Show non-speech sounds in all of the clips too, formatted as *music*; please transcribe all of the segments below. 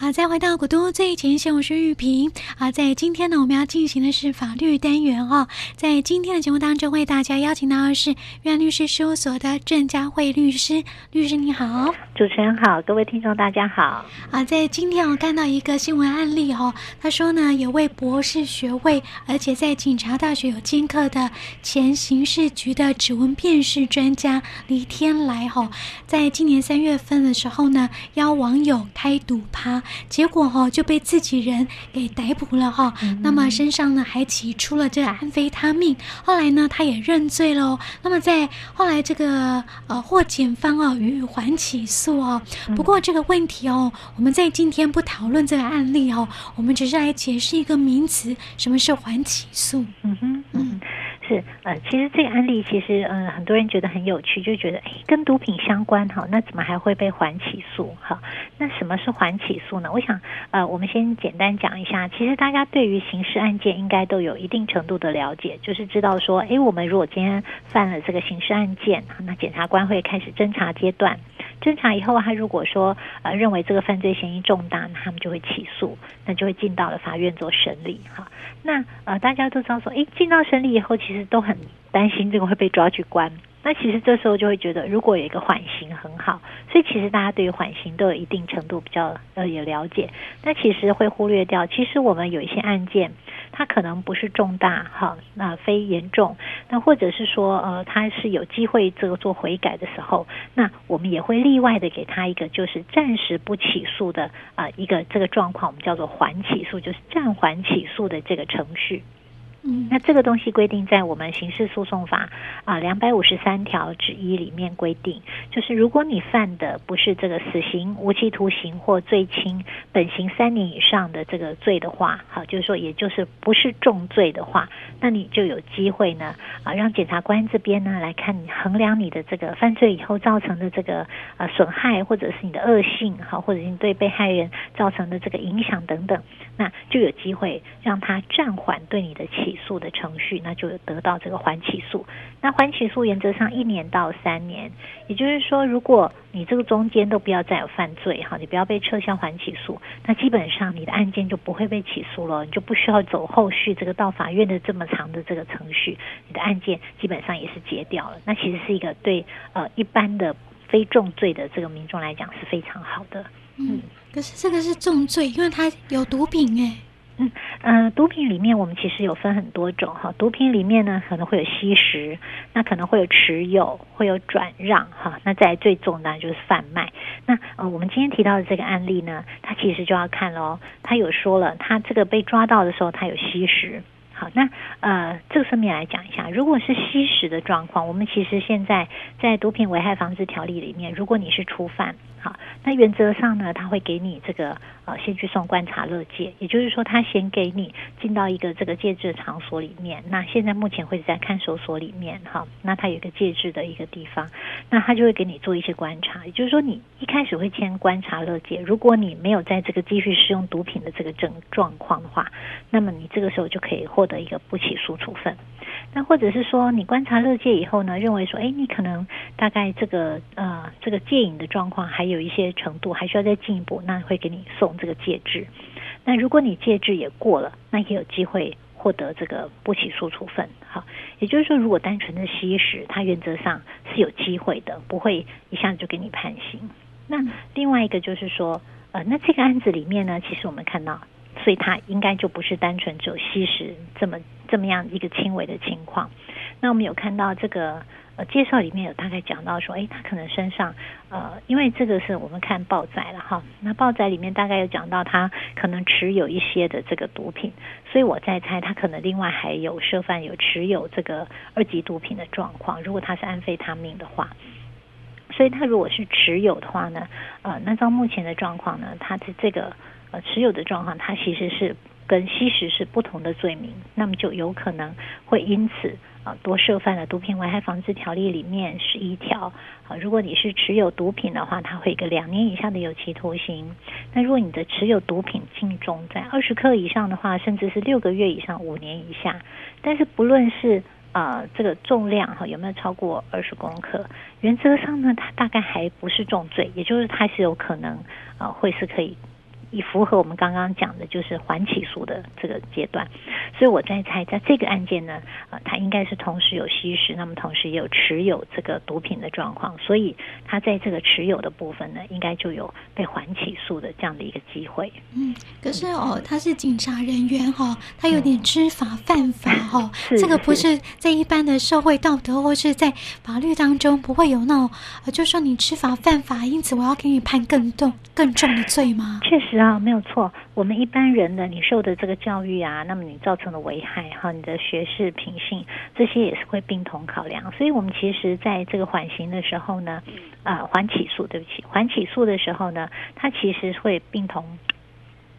好，再回到古都最前线，我是玉萍。啊，在今天呢，我们要进行的是法律单元哦。在今天的节目当中，为大家邀请到的是玉安律师事务所的郑佳慧律师。律师你好，主持人好，各位听众大家好。啊，在今天我看到一个新闻案例哦，他说呢，有位博士学位，而且在警察大学有兼课的前刑事局的指纹辨识专家黎天来哈、哦，在今年三月份的时候呢，邀网友开赌趴。结果哈、哦、就被自己人给逮捕了哈、哦，嗯、那么身上呢还起出了这个安非他命。后来呢他也认罪了、哦。那么在后来这个呃获检方啊予以缓起诉哦。不过这个问题哦，我们在今天不讨论这个案例哦，我们只是来解释一个名词，什么是缓起诉？嗯哼，嗯。是，呃，其实这个案例其实，嗯、呃，很多人觉得很有趣，就觉得，哎，跟毒品相关，哈，那怎么还会被缓起诉？哈，那什么是缓起诉呢？我想，呃，我们先简单讲一下，其实大家对于刑事案件应该都有一定程度的了解，就是知道说，哎，我们如果今天犯了这个刑事案件，那检察官会开始侦查阶段。侦查以后，他如果说呃认为这个犯罪嫌疑重大，那他们就会起诉，那就会进到了法院做审理哈。那呃大家都知道说，诶，进到审理以后，其实都很担心这个会被抓去关。那其实这时候就会觉得，如果有一个缓刑很好。所以其实大家对于缓刑都有一定程度比较呃有了解。那其实会忽略掉，其实我们有一些案件，他可能不是重大哈，那非严重，那或者是说呃他是有机会这个做悔改的时候，那我们也会例外的给他一个就是暂时不起诉的啊一个这个状况，我们叫做缓起诉，就是暂缓起诉的这个程序。嗯，那这个东西规定在我们刑事诉讼法啊两百五十三条之一里面规定，就是如果你犯的不是这个死刑、无期徒刑或最轻本刑三年以上的这个罪的话，好，就是说也就是不是重罪的话，那你就有机会呢啊让检察官这边呢来看衡量你的这个犯罪以后造成的这个啊损害，或者是你的恶性好，或者是你对被害人造成的这个影响等等，那就有机会让他暂缓对你的起诉的程序，那就得到这个缓起诉。那缓起诉原则上一年到三年，也就是说，如果你这个中间都不要再有犯罪哈，你不要被撤销缓起诉，那基本上你的案件就不会被起诉了，你就不需要走后续这个到法院的这么长的这个程序，你的案件基本上也是结掉了。那其实是一个对呃一般的非重罪的这个民众来讲是非常好的。嗯，可是这个是重罪，因为它有毒品哎。*laughs* 嗯，呃，毒品里面我们其实有分很多种哈。毒品里面呢，可能会有吸食，那可能会有持有，会有转让哈。那在最重的就是贩卖。那呃，我们今天提到的这个案例呢，它其实就要看喽。他有说了，他这个被抓到的时候，他有吸食。好，那呃，这个顺便来讲一下，如果是吸食的状况，我们其实现在在毒品危害防治条例里面，如果你是初犯，好，那原则上呢，他会给你这个呃，先去送观察乐戒，也就是说，他先给你进到一个这个戒治场所里面。那现在目前会在看守所里面，哈，那他有一个戒治的一个地方，那他就会给你做一些观察，也就是说，你一开始会签观察乐戒，如果你没有在这个继续使用毒品的这个症状况的话，那么你这个时候就可以获得一个不起诉处分。那或者是说，你观察乐戒以后呢，认为说，哎，你可能大概这个呃这个戒瘾的状况还有一些程度，还需要再进一步，那会给你送这个戒治。那如果你戒治也过了，那也有机会获得这个不起诉处分。好，也就是说，如果单纯的吸食，它原则上是有机会的，不会一下子就给你判刑。那另外一个就是说，呃，那这个案子里面呢，其实我们看到。所以它应该就不是单纯只有吸食这么这么样一个轻微的情况。那我们有看到这个呃介绍里面有大概讲到说，诶，他可能身上呃，因为这个是我们看报载了哈。那报载里面大概有讲到他可能持有一些的这个毒品，所以我在猜他可能另外还有涉犯有持有这个二级毒品的状况。如果他是安非他命的话，所以他如果是持有的话呢，呃，那照目前的状况呢，他的这个。呃，持有的状况，他其实是跟吸食是不同的罪名，那么就有可能会因此啊多涉犯了毒品危害防治条例里面十一条啊。如果你是持有毒品的话，它会一个两年以下的有期徒刑。那如果你的持有毒品净重在二十克以上的话，甚至是六个月以上五年以下。但是不论是啊这个重量哈有没有超过二十公克，原则上呢，它大概还不是重罪，也就是它是有可能啊会是可以。以符合我们刚刚讲的，就是缓起诉的这个阶段。所以我在猜，在这个案件呢，呃，他应该是同时有吸食，那么同时也有持有这个毒品的状况，所以他在这个持有的部分呢，应该就有被缓起诉的这样的一个机会。嗯，可是哦，他是警察人员哈、哦，他有点知法犯法哈、*laughs* 哦，嗯、这个不是在一般的社会道德或是在法律当中不会有那种，呃，就说你知法犯法，因此我要给你判更重更重的罪吗？确实啊，没有错。我们一般人呢，你受的这个教育啊，那么你造成的危害哈，你的学识品性这些也是会并同考量。所以，我们其实在这个缓刑的时候呢，啊、呃，缓起诉，对不起，缓起诉的时候呢，它其实会并同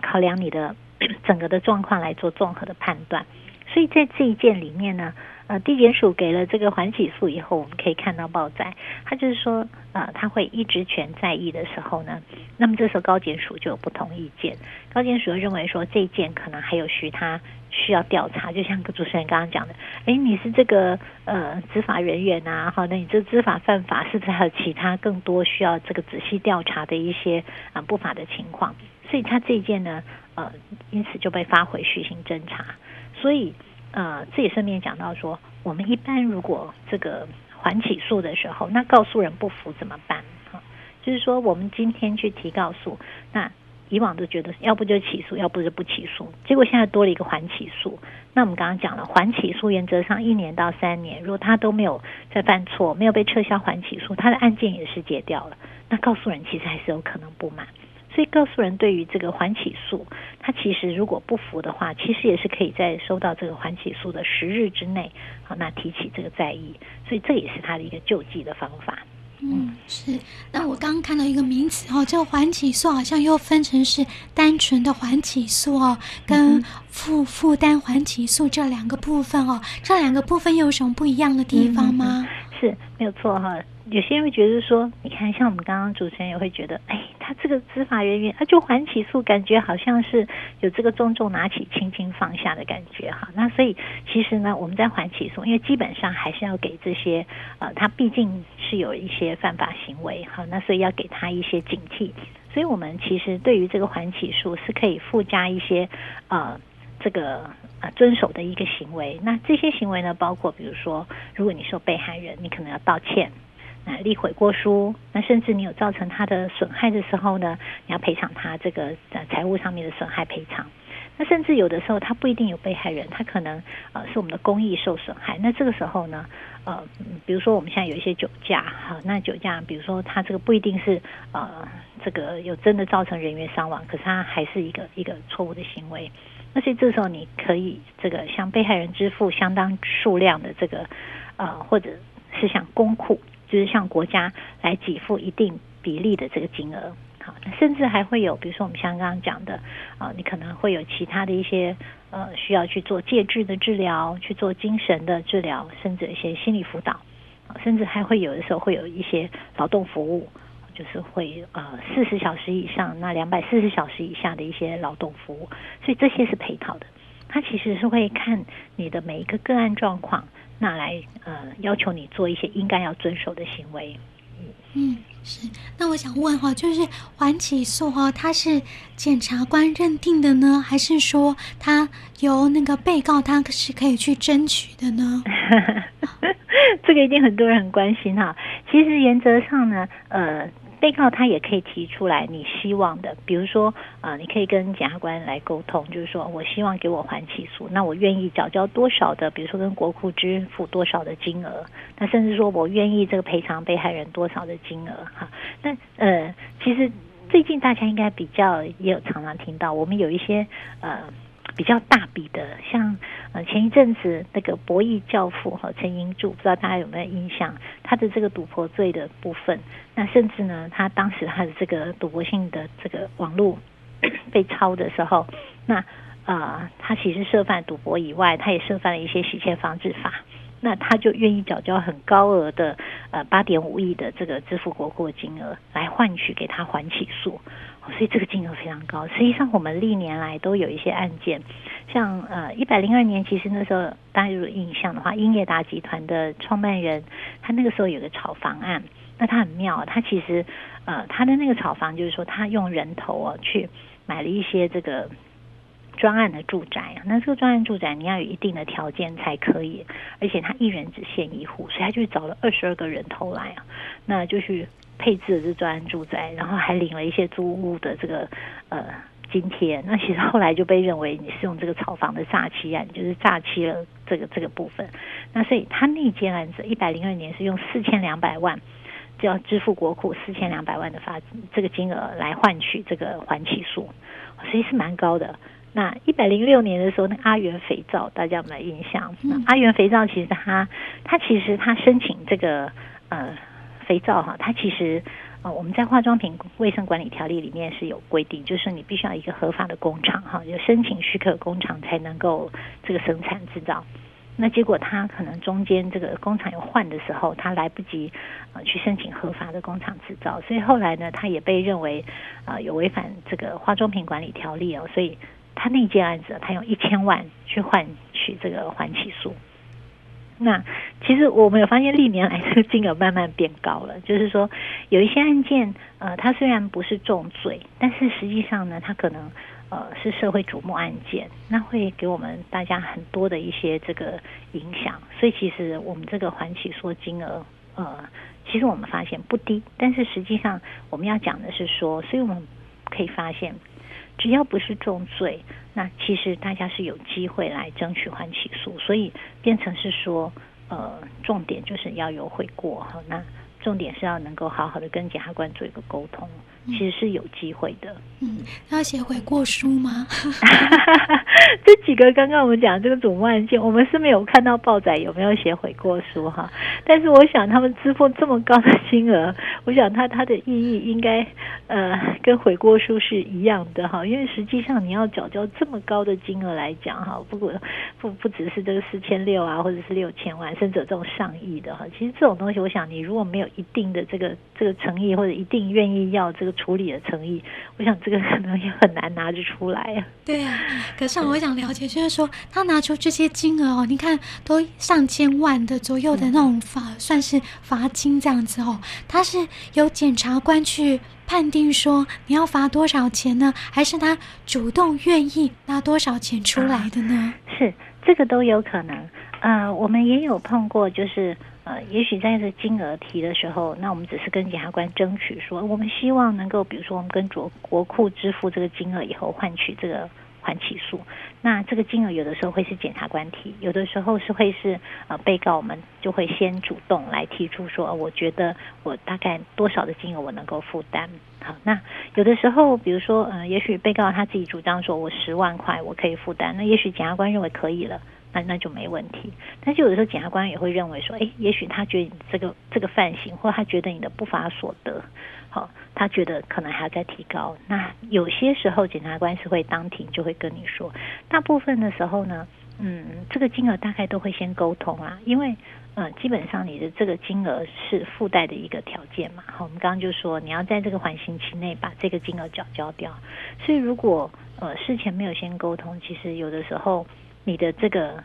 考量你的 *clears throat* 整个的状况来做综合的判断。所以在这一件里面呢。呃，地检署给了这个缓起诉以后，我们可以看到报载，他就是说，呃，他会一职权在役的时候呢，那么这时候高检署就有不同意见，高检署认为说这一件可能还有需他需要调查，就像主持人刚刚讲的，哎，你是这个呃执法人员啊，好，那你这知法犯法是不是还有其他更多需要这个仔细调查的一些啊、不法的情况？所以他这一件呢，呃，因此就被发回续行侦查，所以。呃，这也顺便讲到说，我们一般如果这个缓起诉的时候，那告诉人不服怎么办？哈，就是说我们今天去提告诉，那以往都觉得要不就起诉，要不就不起诉，结果现在多了一个缓起诉。那我们刚刚讲了，缓起诉原则上一年到三年，如果他都没有再犯错，没有被撤销缓起诉，他的案件也是结掉了，那告诉人其实还是有可能不满。所以告诉人对于这个缓起诉，他其实如果不服的话，其实也是可以在收到这个缓起诉的十日之内，好，那提起这个再议。所以这也是他的一个救济的方法。嗯，是。那我刚刚看到一个名词哦，这个缓起诉好像又分成是单纯的缓起诉哦，跟负负担缓起诉这两个部分哦，这两个部分有什么不一样的地方吗？嗯是没有错哈，有些人会觉得说，你看像我们刚刚主持人也会觉得，哎，他这个执法人员，他就缓起诉，感觉好像是有这个重重拿起，轻轻放下的感觉哈。那所以其实呢，我们在缓起诉，因为基本上还是要给这些呃，他毕竟是有一些犯法行为哈，那所以要给他一些警惕。所以我们其实对于这个缓起诉是可以附加一些呃。这个呃遵守的一个行为，那这些行为呢，包括比如说，如果你是被害人，你可能要道歉，那立悔过书，那甚至你有造成他的损害的时候呢，你要赔偿他这个呃财务上面的损害赔偿。那甚至有的时候他不一定有被害人，他可能呃是我们的公益受损害。那这个时候呢，呃，比如说我们现在有一些酒驾哈，那酒驾比如说他这个不一定是呃这个有真的造成人员伤亡，可是他还是一个一个错误的行为。那所以这时候你可以这个向被害人支付相当数量的这个呃，或者是向公库，就是向国家来给付一定比例的这个金额。好，那甚至还会有，比如说我们像刚刚讲的啊，你可能会有其他的一些呃需要去做戒治的治疗，去做精神的治疗，甚至一些心理辅导，啊甚至还会有的时候会有一些劳动服务。就是会呃四十小时以上，那两百四十小时以下的一些劳动服务，所以这些是配套的。他其实是会看你的每一个个案状况，那来呃要求你做一些应该要遵守的行为。嗯，是。那我想问哈，就是缓起诉哈，他是检察官认定的呢，还是说他由那个被告他是可以去争取的呢？*laughs* 这个一定很多人很关心哈。其实原则上呢，呃。被告他也可以提出来你希望的，比如说啊、你可以跟检察官来沟通，就是说我希望给我缓起诉，那我愿意缴交多少的，比如说跟国库支付多少的金额，那甚至说我愿意这个赔偿被害人多少的金额哈。那呃，其实最近大家应该比较也有常常听到，我们有一些呃。比较大笔的，像呃前一阵子那个博弈教父哈陈英柱，不知道大家有没有印象？他的这个赌博罪的部分，那甚至呢，他当时他的这个赌博性的这个网络 *coughs* 被抄的时候，那、呃，他其实涉犯赌博以外，他也涉犯了一些洗钱防治法。那他就愿意缴交很高额的呃八点五亿的这个支付国库金额来换取给他缓起诉，所以这个金额非常高。实际上我们历年来都有一些案件，像呃一百零二年，其实那时候大家有印象的话，英业达集团的创办人，他那个时候有个炒房案，那他很妙，他其实呃他的那个炒房就是说他用人头哦去买了一些这个专案的住宅，那这个专案住宅你要有一定的条件才可以，而且他一人只限一户，所以他就找了二十二个人头来啊，那就去配置的是专案住宅，然后还领了一些租屋的这个呃。津贴，那其实后来就被认为你是用这个炒房的诈欺案，就是诈欺了这个这个部分。那所以他那件案子，一百零二年是用四千两百万就要支付国库四千两百万的发这个金额来换取这个还起诉，所以是蛮高的。那一百零六年的时候，那阿元肥皂大家有没有印象？嗯、阿元肥皂其实他他其实他申请这个呃肥皂哈，它其实。啊，我们在化妆品卫生管理条例里面是有规定，就是你必须要一个合法的工厂哈，有申请许可工厂才能够这个生产制造。那结果他可能中间这个工厂有换的时候，他来不及啊去申请合法的工厂制造，所以后来呢，他也被认为啊有违反这个化妆品管理条例哦，所以他那件案子他用一千万去换取这个缓起诉。那其实我们有发现，历年来这个金额慢慢变高了。*laughs* 就是说，有一些案件，呃，它虽然不是重罪，但是实际上呢，它可能呃是社会瞩目案件，那会给我们大家很多的一些这个影响。所以，其实我们这个缓起诉金额，呃，其实我们发现不低。但是实际上，我们要讲的是说，所以我们可以发现，只要不是重罪。那其实大家是有机会来争取缓起诉，所以变成是说，呃，重点就是要有悔过哈。那重点是要能够好好的跟检察官做一个沟通。其实是有机会的。嗯，要写悔过书吗？*laughs* 这几个刚刚我们讲这个瞩目案件，我们是没有看到报载有没有写悔过书哈。但是我想他们支付这么高的金额，我想他他的意义应该呃跟悔过书是一样的哈。因为实际上你要缴交这么高的金额来讲哈，不过不不只是这个四千六啊，或者是六千万，甚至有这种上亿的哈。其实这种东西，我想你如果没有一定的这个这个诚意，或者一定愿意要这个。处理的诚意，*laughs* 我想这个可能也很难拿得出来啊。对啊，可是我想了解，就是说他拿出这些金额哦，你看都上千万的左右的那种罚，嗯、算是罚金这样子哦。他是由检察官去判定说你要罚多少钱呢？还是他主动愿意拿多少钱出来的呢？啊、是这个都有可能。呃，我们也有碰过，就是。呃，也许在这金额提的时候，那我们只是跟检察官争取说，我们希望能够，比如说我们跟国国库支付这个金额以后，换取这个缓起诉。那这个金额有的时候会是检察官提，有的时候是会是呃被告我们就会先主动来提出说，我觉得我大概多少的金额我能够负担。好，那有的时候，比如说，呃，也许被告他自己主张说我十万块我可以负担，那也许检察官认为可以了。那那就没问题，但是有的时候检察官也会认为说，哎，也许他觉得你这个这个犯行，或他觉得你的不法所得，好，他觉得可能还要再提高。那有些时候检察官是会当庭就会跟你说，大部分的时候呢，嗯，这个金额大概都会先沟通啊，因为嗯，基本上你的这个金额是附带的一个条件嘛。好，我们刚刚就说你要在这个缓刑期内把这个金额缴交掉，所以如果呃事前没有先沟通，其实有的时候。你的这个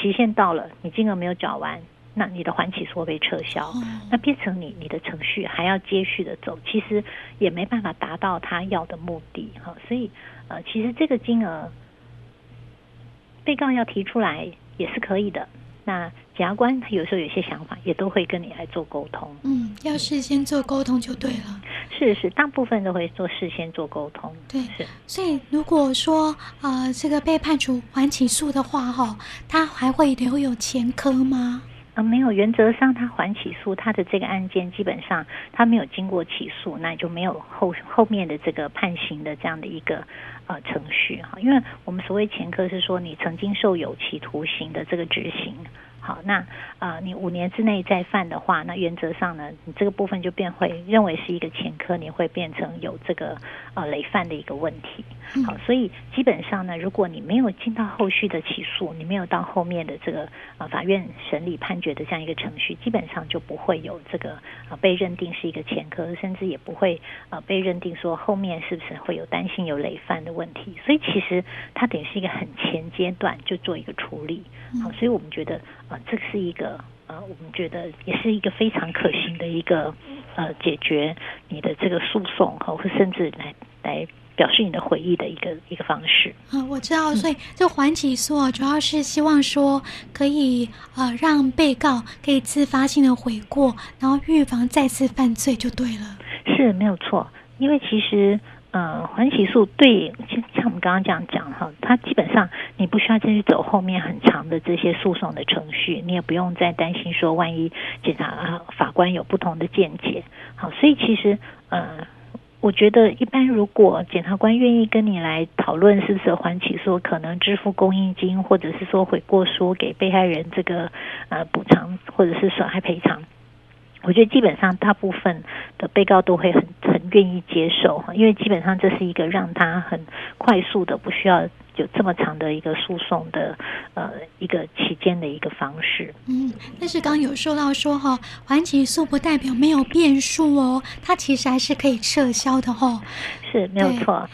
期限到了，你金额没有缴完，那你的缓起诉会被撤销，那变成你你的程序还要接续的走，其实也没办法达到他要的目的哈。所以呃，其实这个金额被告要提出来也是可以的。那检察官他有时候有些想法，也都会跟你来做沟通。嗯，要事先做沟通就对了。是是，大部分都会做事先做沟通。对，是。所以如果说呃这个被判处缓起诉的话，哈，他还会留有前科吗？没有，原则上他还起诉，他的这个案件基本上他没有经过起诉，那就没有后后面的这个判刑的这样的一个。呃，程序哈，因为我们所谓前科是说你曾经受有期徒刑的这个执行。好，那呃，你五年之内再犯的话，那原则上呢，你这个部分就变会认为是一个前科，你会变成有这个呃累犯的一个问题。好，所以基本上呢，如果你没有进到后续的起诉，你没有到后面的这个呃法院审理判决的这样一个程序，基本上就不会有这个呃被认定是一个前科，甚至也不会呃被认定说后面是不是会有担心有累犯的问题。所以其实它等于是一个很前阶段就做一个处理。好，所以我们觉得。啊，这是一个呃，我们觉得也是一个非常可行的一个呃，解决你的这个诉讼和甚至来来表示你的悔意的一个一个方式。嗯，我知道，所以这缓起诉主要是希望说可以呃让被告可以自发性的悔过，然后预防再次犯罪就对了。是没有错，因为其实。呃，缓起诉对，像我们刚刚这样讲哈，它基本上你不需要再去走后面很长的这些诉讼的程序，你也不用再担心说万一检察啊法官有不同的见解。好，所以其实呃，我觉得一般如果检察官愿意跟你来讨论是不是缓起诉，可能支付公益金，或者是说悔过书给被害人这个呃补偿或者是损害赔偿。我觉得基本上大部分的被告都会很愿意接受，因为基本上这是一个让他很快速的，不需要有这么长的一个诉讼的呃一个期间的一个方式。嗯，但是刚有说到说哈，缓起诉不代表没有变数哦，它其实还是可以撤销的哦。是没有错。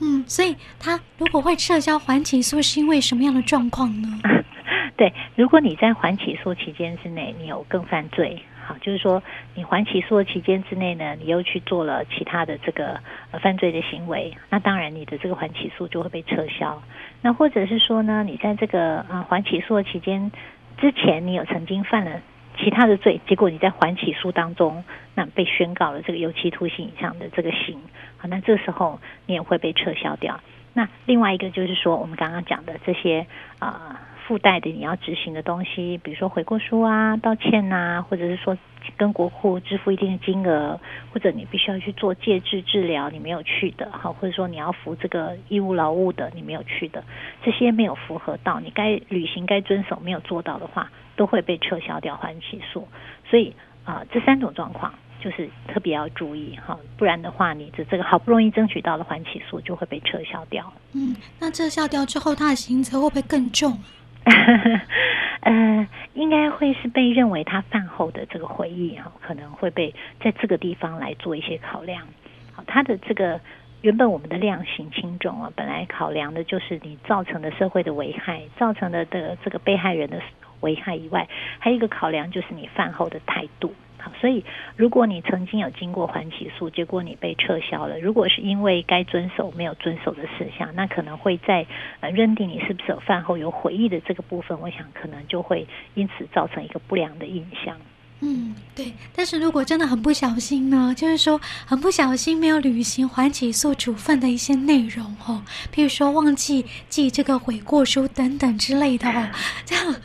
嗯，所以他如果会撤销缓起诉，是因为什么样的状况呢？*laughs* 对，如果你在缓起诉期间之内，你有更犯罪。好，就是说，你还起诉的期间之内呢，你又去做了其他的这个犯罪的行为，那当然你的这个还起诉就会被撤销。那或者是说呢，你在这个呃还起诉的期间之前，你有曾经犯了其他的罪，结果你在缓起诉当中，那被宣告了这个有期徒刑以上的这个刑，好，那这时候你也会被撤销掉。那另外一个就是说，我们刚刚讲的这些啊。附带的你要执行的东西，比如说悔过书啊、道歉呐、啊，或者是说跟国库支付一定的金额，或者你必须要去做戒治治疗，你没有去的，好，或者说你要服这个义务劳务的，你没有去的，这些没有符合到你该履行、该遵守没有做到的话，都会被撤销掉缓起诉。所以啊、这三种状况就是特别要注意哈，不然的话，你的这个好不容易争取到的缓起诉就会被撤销掉。嗯，那撤销掉之后，他的刑责会不会更重？*laughs* 呃，应该会是被认为他饭后的这个回忆啊，可能会被在这个地方来做一些考量。好，他的这个原本我们的量刑轻重啊，本来考量的就是你造成的社会的危害，造成的的这个被害人的危害以外，还有一个考量就是你饭后的态度。好，所以如果你曾经有经过缓起诉，结果你被撤销了，如果是因为该遵守没有遵守的事项，那可能会在呃认定你是不是有饭后有回忆的这个部分，我想可能就会因此造成一个不良的印象。嗯，对。但是如果真的很不小心呢，就是说很不小心没有履行缓起诉处分的一些内容哦，譬如说忘记寄这个悔过书等等之类的哦，*laughs* 这样，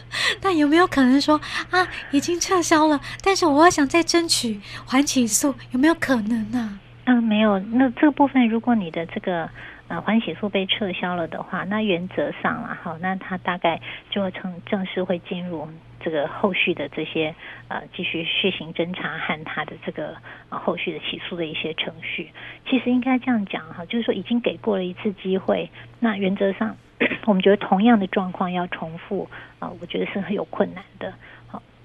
那有没有可能说啊，已经撤销了，但是我要想再争取缓起诉，有没有可能呢？嗯，没有。那这个部分，如果你的这个呃缓起诉被撤销了的话，那原则上啊，好，那他大概就会成正式会进入。这个后续的这些呃，继续血型侦查和他的这个呃后续的起诉的一些程序，其实应该这样讲哈，就是说已经给过了一次机会，那原则上 *clears throat* 我们觉得同样的状况要重复啊，我觉得是很有困难的。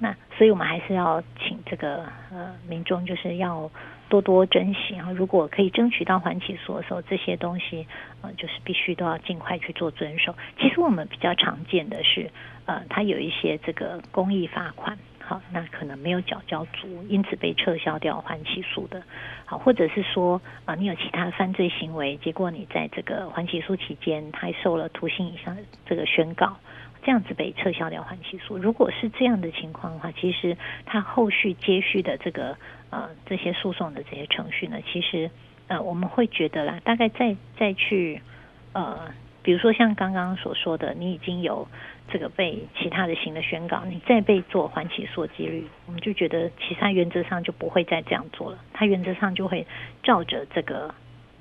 那所以我们还是要请这个呃民众就是要多多珍惜啊，如果可以争取到缓起诉的时候，这些东西呃就是必须都要尽快去做遵守。其实我们比较常见的是。呃，他有一些这个公益罚款，好，那可能没有缴交足，因此被撤销掉缓起诉的，好，或者是说啊、呃，你有其他犯罪行为，结果你在这个缓起诉期间还受了徒刑以上这个宣告，这样子被撤销掉缓起诉。如果是这样的情况的话，其实他后续接续的这个呃这些诉讼的这些程序呢，其实呃我们会觉得啦，大概再再去呃。比如说像刚刚所说的，你已经有这个被其他的刑的宣告，你再被做缓起诉几率，我们就觉得其他原则上就不会再这样做了，他原则上就会照着这个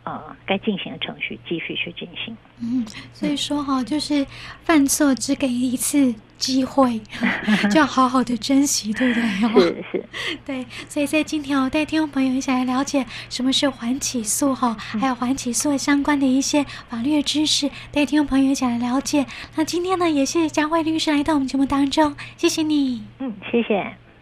呃该进行的程序继续去进行。嗯，所以说哈，就是犯错只给一次。机会 *laughs* 就要好好的珍惜，对不对？*laughs* 是是，对。所以在今天我带听众朋友一起来了解什么是缓起诉哈，还有缓起诉相关的一些法律知识，带听众朋友一起来了解。那今天呢，也谢谢佳慧律师来到我们节目当中，谢谢你。嗯，谢谢。